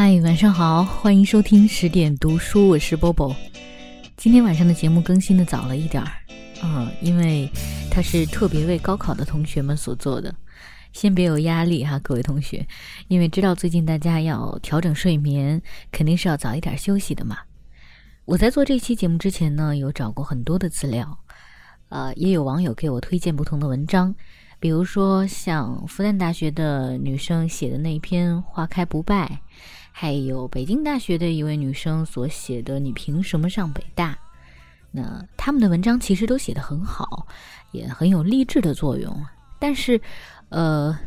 嗨，晚上好，欢迎收听十点读书，我是 Bobo。今天晚上的节目更新的早了一点儿，啊，因为它是特别为高考的同学们所做的。先别有压力哈，各位同学，因为知道最近大家要调整睡眠，肯定是要早一点休息的嘛。我在做这期节目之前呢，有找过很多的资料，呃，也有网友给我推荐不同的文章，比如说像复旦大学的女生写的那一篇《花开不败》，还有北京大学的一位女生所写的《你凭什么上北大》。那他们的文章其实都写得很好，也很有励志的作用，但是，呃，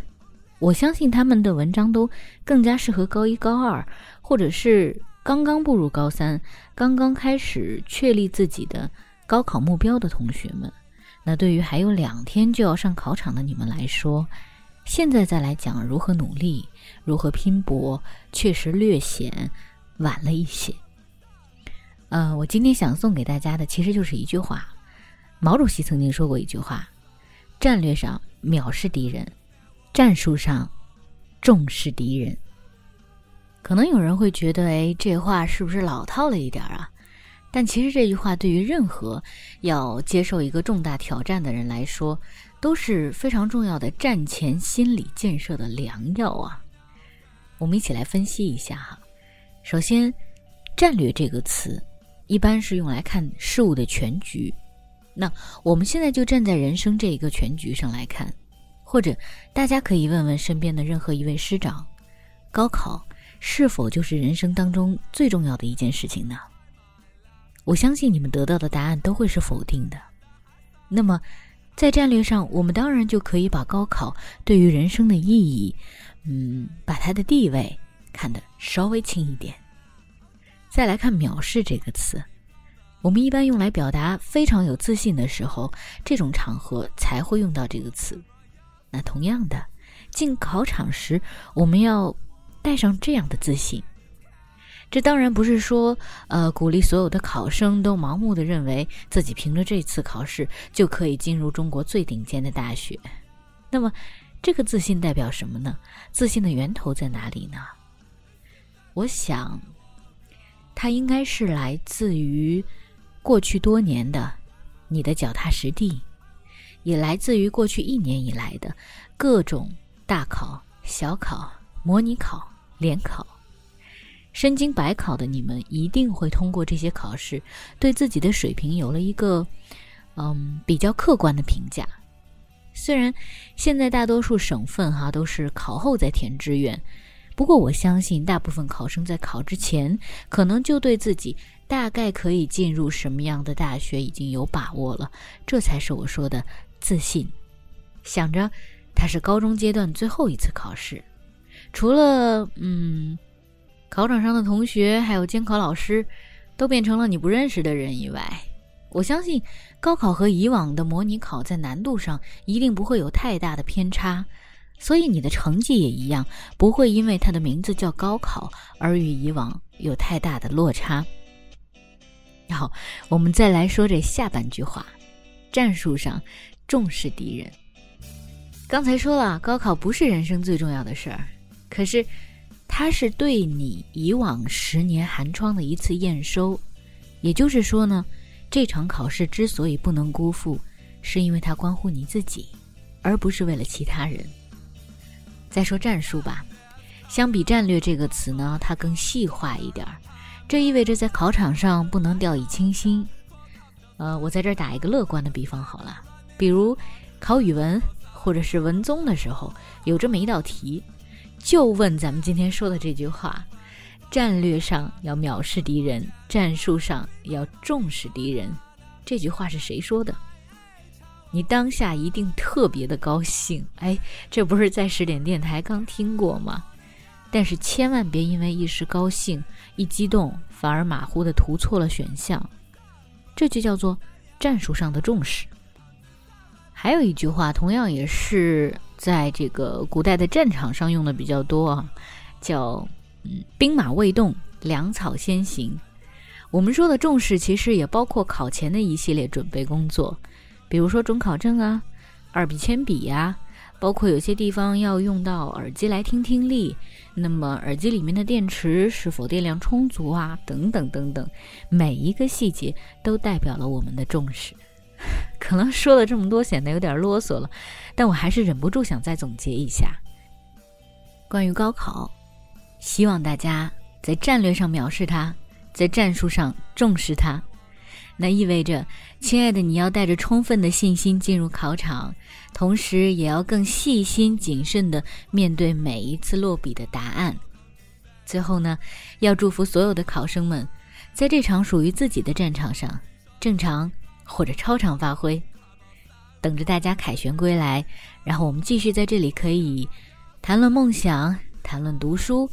我相信他们的文章都更加适合高一、高二，或者是。刚刚步入高三，刚刚开始确立自己的高考目标的同学们，那对于还有两天就要上考场的你们来说，现在再来讲如何努力、如何拼搏，确实略显晚了一些。呃，我今天想送给大家的其实就是一句话：毛主席曾经说过一句话，战略上藐视敌人，战术上重视敌人。可能有人会觉得，哎，这话是不是老套了一点啊？但其实这句话对于任何要接受一个重大挑战的人来说，都是非常重要的战前心理建设的良药啊。我们一起来分析一下哈。首先，战略这个词一般是用来看事物的全局。那我们现在就站在人生这一个全局上来看，或者大家可以问问身边的任何一位师长，高考。是否就是人生当中最重要的一件事情呢？我相信你们得到的答案都会是否定的。那么，在战略上，我们当然就可以把高考对于人生的意义，嗯，把它的地位看得稍微轻一点。再来看“藐视”这个词，我们一般用来表达非常有自信的时候，这种场合才会用到这个词。那同样的，进考场时，我们要。带上这样的自信，这当然不是说，呃，鼓励所有的考生都盲目的认为自己凭着这次考试就可以进入中国最顶尖的大学。那么，这个自信代表什么呢？自信的源头在哪里呢？我想，它应该是来自于过去多年的你的脚踏实地，也来自于过去一年以来的各种大考、小考、模拟考。联考，身经百考的你们一定会通过这些考试，对自己的水平有了一个嗯比较客观的评价。虽然现在大多数省份哈都是考后再填志愿，不过我相信大部分考生在考之前，可能就对自己大概可以进入什么样的大学已经有把握了。这才是我说的自信。想着它是高中阶段最后一次考试。除了嗯，考场上的同学还有监考老师，都变成了你不认识的人以外，我相信高考和以往的模拟考在难度上一定不会有太大的偏差，所以你的成绩也一样不会因为它的名字叫高考而与以往有太大的落差。好，我们再来说这下半句话：战术上重视敌人。刚才说了，高考不是人生最重要的事儿。可是，它是对你以往十年寒窗的一次验收，也就是说呢，这场考试之所以不能辜负，是因为它关乎你自己，而不是为了其他人。再说战术吧，相比战略这个词呢，它更细化一点儿，这意味着在考场上不能掉以轻心。呃，我在这儿打一个乐观的比方好了，比如考语文或者是文综的时候，有这么一道题。就问咱们今天说的这句话：战略上要藐视敌人，战术上要重视敌人。这句话是谁说的？你当下一定特别的高兴，哎，这不是在十点电台刚听过吗？但是千万别因为一时高兴、一激动，反而马虎的涂错了选项。这就叫做战术上的重视。还有一句话，同样也是。在这个古代的战场上用的比较多啊，叫“嗯，兵马未动，粮草先行”。我们说的重视，其实也包括考前的一系列准备工作，比如说准考证啊、二笔铅笔呀、包括有些地方要用到耳机来听听力，那么耳机里面的电池是否电量充足啊？等等等等，每一个细节都代表了我们的重视。可能说了这么多显得有点啰嗦了，但我还是忍不住想再总结一下。关于高考，希望大家在战略上藐视它，在战术上重视它。那意味着，亲爱的，你要带着充分的信心进入考场，同时也要更细心谨慎地面对每一次落笔的答案。最后呢，要祝福所有的考生们，在这场属于自己的战场上，正常或者超常发挥。等着大家凯旋归来，然后我们继续在这里可以谈论梦想，谈论读书，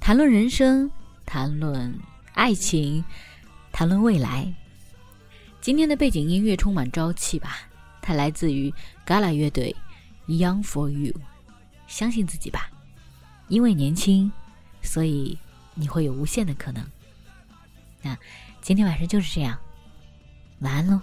谈论人生，谈论爱情，谈论未来。今天的背景音乐充满朝气吧？它来自于 Gala 乐队《Young for You》，相信自己吧，因为年轻，所以你会有无限的可能。那今天晚上就是这样，晚安喽。